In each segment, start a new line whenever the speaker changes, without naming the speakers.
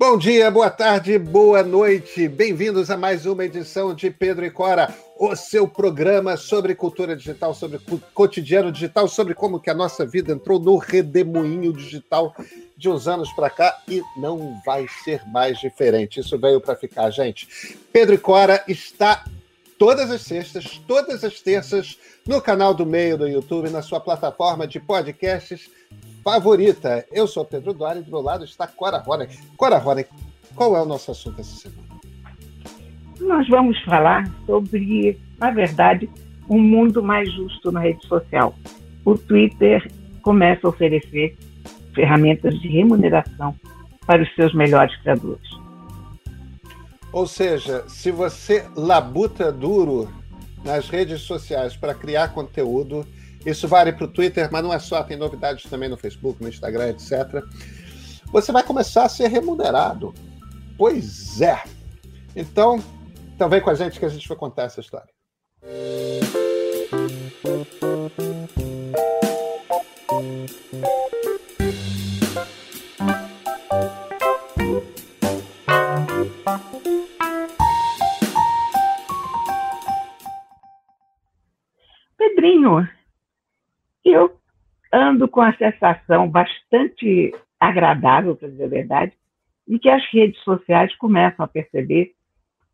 Bom dia, boa tarde, boa noite. Bem-vindos a mais uma edição de Pedro e Cora, o seu programa sobre cultura digital, sobre cotidiano digital, sobre como que a nossa vida entrou no redemoinho digital de uns anos para cá e não vai ser mais diferente. Isso veio para ficar, gente. Pedro e Cora está todas as sextas, todas as terças, no canal do Meio do YouTube, na sua plataforma de podcasts favorita. Eu sou Pedro Duarte e do meu lado está Cora Rora. Cora Rora, qual é o nosso assunto essa semana?
Nós vamos falar sobre, na verdade, um mundo mais justo na rede social. O Twitter começa a oferecer ferramentas de remuneração para os seus melhores criadores.
Ou seja, se você labuta duro nas redes sociais para criar conteúdo, isso vale para o Twitter, mas não é só, tem novidades também no Facebook, no Instagram, etc. Você vai começar a ser remunerado. Pois é. Então, então vem com a gente que a gente vai contar essa história.
Com a sensação bastante agradável, para dizer a verdade, de que as redes sociais começam a perceber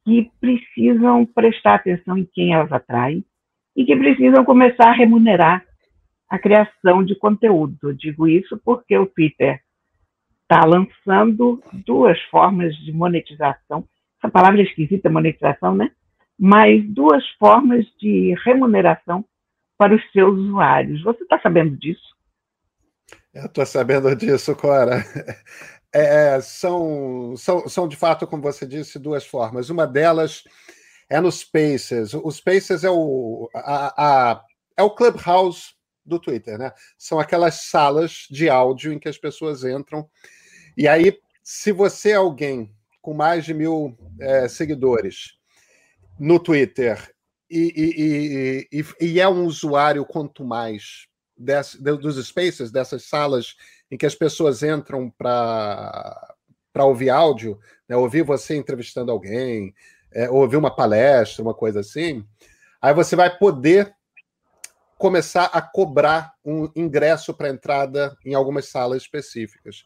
que precisam prestar atenção em quem elas atraem e que precisam começar a remunerar a criação de conteúdo. Eu digo isso porque o Twitter está lançando duas formas de monetização. Essa palavra é esquisita, monetização, né? Mas duas formas de remuneração para os seus usuários. Você está sabendo disso?
Eu estou sabendo disso, Cora. É, é, são, são, são, de fato, como você disse, duas formas. Uma delas é no Spaces. O Spaces é o, a, a, é o Clubhouse do Twitter, né? São aquelas salas de áudio em que as pessoas entram. E aí, se você é alguém com mais de mil é, seguidores no Twitter e, e, e, e, é um usuário quanto mais desse, dos spaces, dessas salas em que as pessoas entram para ouvir áudio, né, ouvir você entrevistando alguém, é, ouvir uma palestra, uma coisa assim, aí você vai poder começar a cobrar um ingresso para entrada em algumas salas específicas.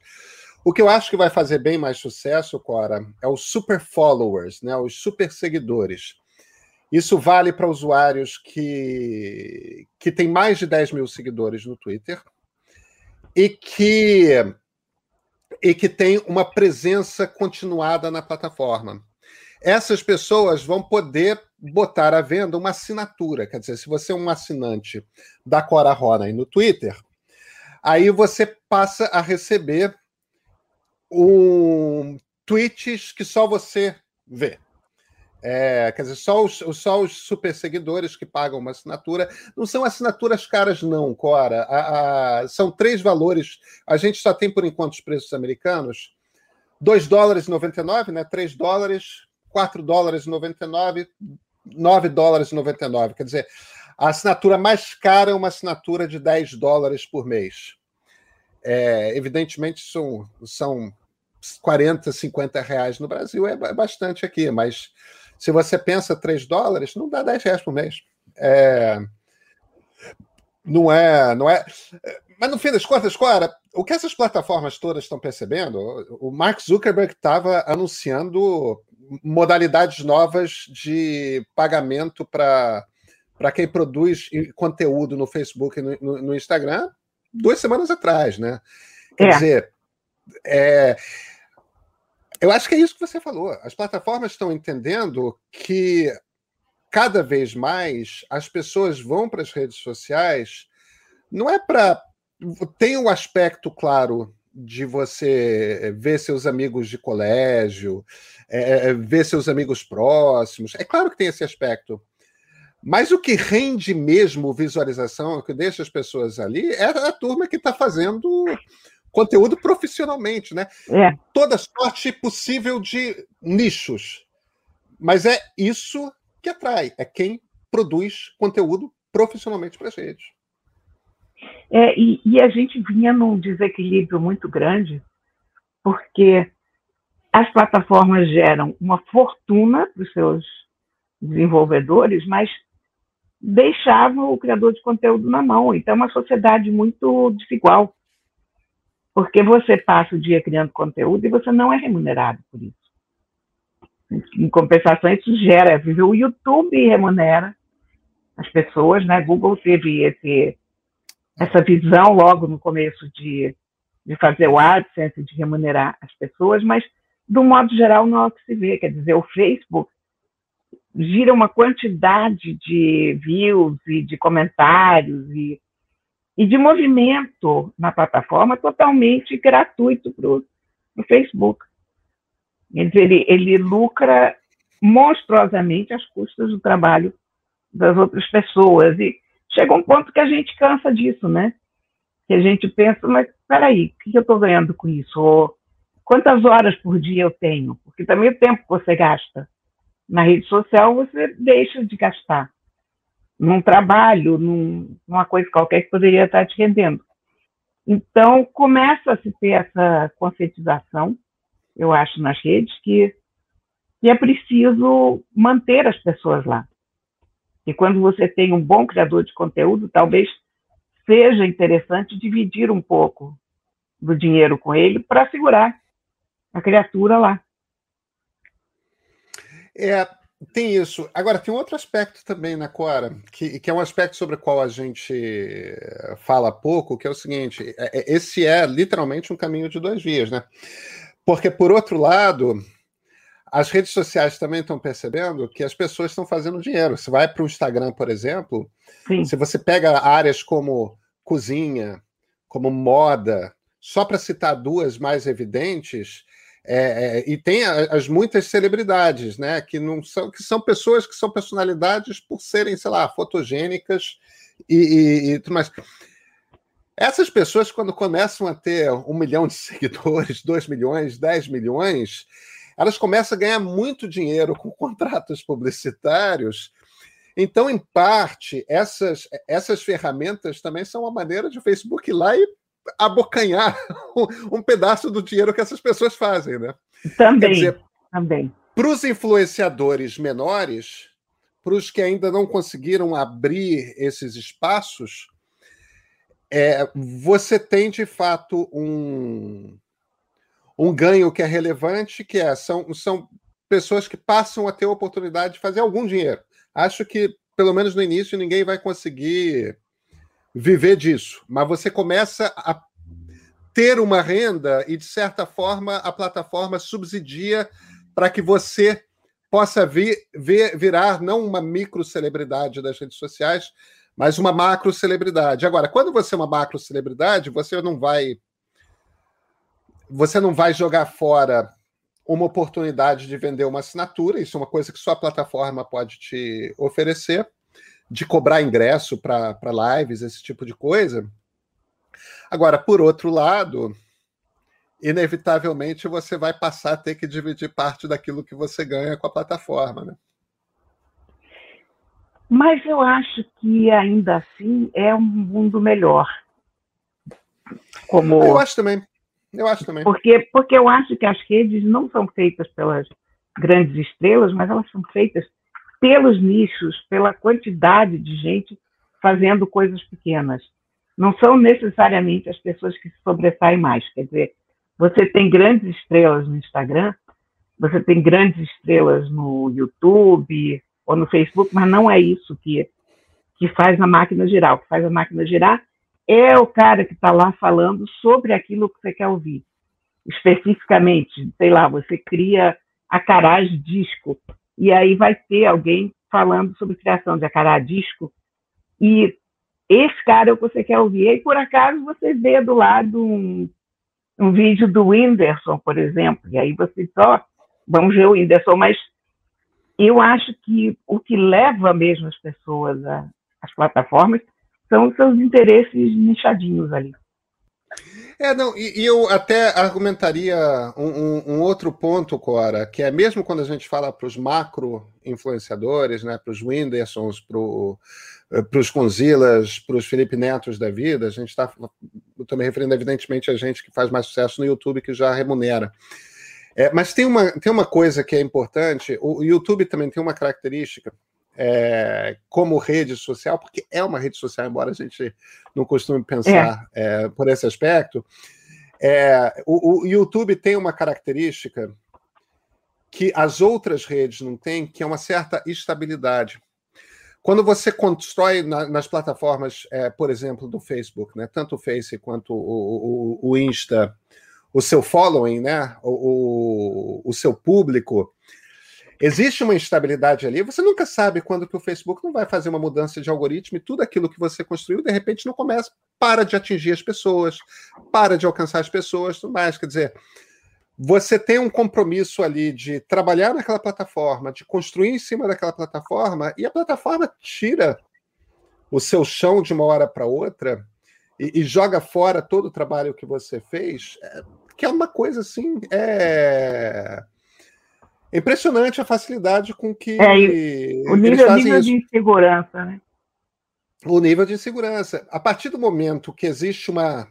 O que eu acho que vai fazer bem mais sucesso, Cora, é os super followers, né, os super seguidores. Isso vale para usuários que, que têm mais de 10 mil seguidores no Twitter e que, e que têm uma presença continuada na plataforma. Essas pessoas vão poder botar à venda uma assinatura. Quer dizer, se você é um assinante da Cora Ronan no Twitter, aí você passa a receber um tweets que só você vê. É, quer dizer, só os, só os super seguidores que pagam uma assinatura. Não são assinaturas caras, não, Cora. A, a, são três valores. A gente só tem, por enquanto, os preços americanos. 2 dólares e 99, né? 3 dólares, 4 dólares e 99, 9 dólares e 99. Quer dizer, a assinatura mais cara é uma assinatura de 10 dólares por mês. É, evidentemente, são, são 40, 50 reais no Brasil, é bastante aqui, mas se você pensa 3 dólares, não dá 10 reais por mês. É... Não é, não é. Mas no fim das contas, Cora, o que essas plataformas todas estão percebendo, o Mark Zuckerberg estava anunciando modalidades novas de pagamento para para quem produz conteúdo no Facebook e no, no, no Instagram duas semanas atrás, né? Quer é. dizer, é, eu acho que é isso que você falou. As plataformas estão entendendo que cada vez mais as pessoas vão para as redes sociais, não é para. Tem o um aspecto, claro, de você ver seus amigos de colégio, é, é, ver seus amigos próximos. É claro que tem esse aspecto. Mas o que rende mesmo visualização, o que deixa as pessoas ali, é a turma que está fazendo conteúdo profissionalmente, né? É. Toda sorte possível de nichos. Mas é isso que atrai, é quem produz conteúdo profissionalmente para as redes.
É, e, e, a gente vinha num desequilíbrio muito grande, porque as plataformas geram uma fortuna para os seus desenvolvedores, mas deixavam o criador de conteúdo na mão. Então, é uma sociedade muito desigual, porque você passa o dia criando conteúdo e você não é remunerado por isso. Em compensação, isso gera. O YouTube remunera as pessoas, né? Google teve esse, essa visão logo no começo de, de fazer o AdSense, de remunerar as pessoas, mas, do modo geral, não é o que se vê. Quer dizer, o Facebook gira uma quantidade de views e de comentários e, e de movimento na plataforma totalmente gratuito para o Facebook. Ele, ele lucra monstruosamente às custas do trabalho das outras pessoas. E chega um ponto que a gente cansa disso, né? Que a gente pensa, mas peraí, o que eu estou ganhando com isso? Ou quantas horas por dia eu tenho? Porque também o tempo que você gasta na rede social, você deixa de gastar num trabalho, num, numa coisa qualquer que poderia estar te rendendo. Então, começa a se ter essa conscientização, eu acho, nas redes, que, que é preciso manter as pessoas lá. E quando você tem um bom criador de conteúdo, talvez seja interessante dividir um pouco do dinheiro com ele para segurar a criatura lá.
É, tem isso. Agora, tem um outro aspecto também, né, Cora, que, que é um aspecto sobre o qual a gente fala pouco, que é o seguinte: é, é, esse é literalmente um caminho de duas vias, né? Porque, por outro lado, as redes sociais também estão percebendo que as pessoas estão fazendo dinheiro. Você vai para o Instagram, por exemplo, Sim. se você pega áreas como cozinha, como moda, só para citar duas mais evidentes, é, é, e tem as muitas celebridades, né? Que não são, que são pessoas que são personalidades por serem, sei lá, fotogênicas e, e, e tudo mais. Essas pessoas, quando começam a ter um milhão de seguidores, dois milhões, dez milhões, elas começam a ganhar muito dinheiro com contratos publicitários. Então, em parte, essas, essas ferramentas também são uma maneira de Facebook ir lá e abocanhar um pedaço do dinheiro que essas pessoas fazem, né?
Também. Dizer, também.
Para os influenciadores menores, para os que ainda não conseguiram abrir esses espaços, é, você tem de fato um, um ganho que é relevante, que é são, são pessoas que passam a ter a oportunidade de fazer algum dinheiro. Acho que, pelo menos no início, ninguém vai conseguir viver disso, mas você começa a ter uma renda e, de certa forma, a plataforma subsidia para que você possa vir, vir, virar não uma micro celebridade das redes sociais, mas uma macro celebridade. Agora, quando você é uma macro celebridade, você não vai você não vai jogar fora uma oportunidade de vender uma assinatura, isso é uma coisa que só a plataforma pode te oferecer de cobrar ingresso para lives, esse tipo de coisa. Agora, por outro lado, inevitavelmente você vai passar a ter que dividir parte daquilo que você ganha com a plataforma, né?
Mas eu acho que ainda assim é um mundo melhor.
Como... Eu acho também. Eu acho também.
Porque, porque eu acho que as redes não são feitas pelas grandes estrelas, mas elas são feitas pelos nichos, pela quantidade de gente fazendo coisas pequenas. Não são necessariamente as pessoas que se sobressaem mais. Quer dizer, você tem grandes estrelas no Instagram, você tem grandes estrelas no YouTube ou no Facebook, mas não é isso que, que faz a máquina girar. O que faz a máquina girar é o cara que está lá falando sobre aquilo que você quer ouvir. Especificamente, sei lá, você cria a caragem disco e aí vai ter alguém falando sobre criação de acará disco, e esse cara é o que você quer ouvir. E aí, por acaso, você vê do lado um, um vídeo do Whindersson, por exemplo, e aí você só, vamos ver o Whindersson, mas eu acho que o que leva mesmo as pessoas às plataformas são os seus interesses nichadinhos ali.
É, não, e, e eu até argumentaria um, um, um, outro ponto, Cora, que é mesmo quando a gente fala para os macro influenciadores, né, para os Whindersons, para os Conzilas, para os Felipe Netos da vida, a gente está também referindo, evidentemente, a gente que faz mais sucesso no YouTube, que já remunera. É, mas tem uma, tem uma coisa que é importante: o YouTube também tem uma característica é, como rede social, porque é uma rede social, embora a gente não costume pensar é. É, por esse aspecto. É, o, o, YouTube tem uma característica que as outras redes não têm, que é uma certa estabilidade. Quando você constrói na, nas plataformas, é, por exemplo, do Facebook, né, tanto o Face quanto o, o, o Insta, o seu following, né, o, o, seu público, existe uma instabilidade ali. Você nunca sabe quando que o Facebook não vai fazer uma mudança de algoritmo e tudo aquilo que você construiu, de repente, não começa, para de atingir as pessoas, para de alcançar as pessoas, tudo mais. Quer dizer, você tem um compromisso ali de trabalhar naquela plataforma, de construir em cima daquela plataforma, e a plataforma tira o seu chão de uma hora para outra e, e, joga fora todo o trabalho que você fez, é, que é uma coisa assim. É... Impressionante a facilidade com que.
É, o nível, nível de insegurança, né?
O nível de insegurança. A partir do momento que existe uma,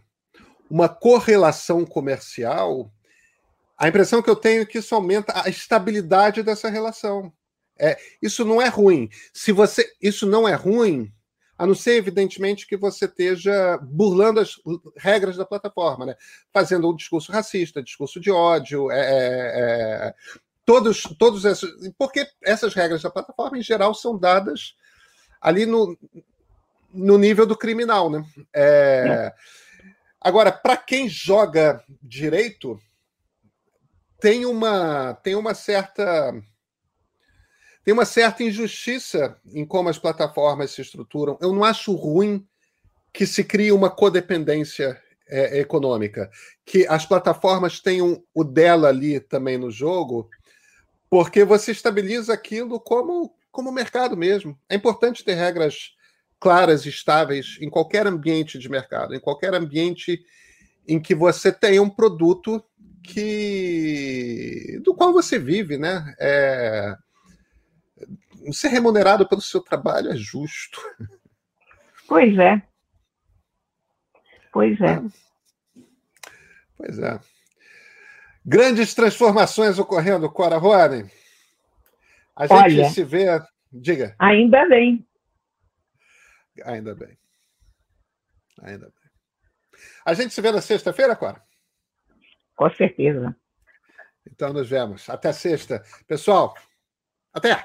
uma correlação comercial, a impressão que eu tenho é que isso aumenta a estabilidade dessa relação. É, isso não é ruim. Se você, isso não é ruim, a não ser evidentemente que você esteja burlando as regras da plataforma, né? Fazendo um discurso racista, discurso de ódio, é, é, é todos, todos esses, porque essas regras da plataforma em geral são dadas ali no, no nível do criminal, né? É, agora, para quem joga direito tem uma tem uma certa tem uma certa injustiça em como as plataformas se estruturam. Eu não acho ruim que se crie uma codependência é, econômica, que as plataformas tenham o dela ali também no jogo, porque você estabiliza aquilo como como mercado mesmo. É importante ter regras claras e estáveis em qualquer ambiente de mercado, em qualquer ambiente em que você tenha um produto que do qual você vive, né? É, ser remunerado pelo seu trabalho é justo.
Pois é. Pois é.
Pois é. Grandes transformações ocorrendo, Cora Rony. A gente Olha, se vê. Diga.
Ainda bem.
Ainda bem. Ainda bem. A gente se vê na sexta-feira, Cora?
Com certeza.
Então nos vemos. Até sexta. Pessoal, até!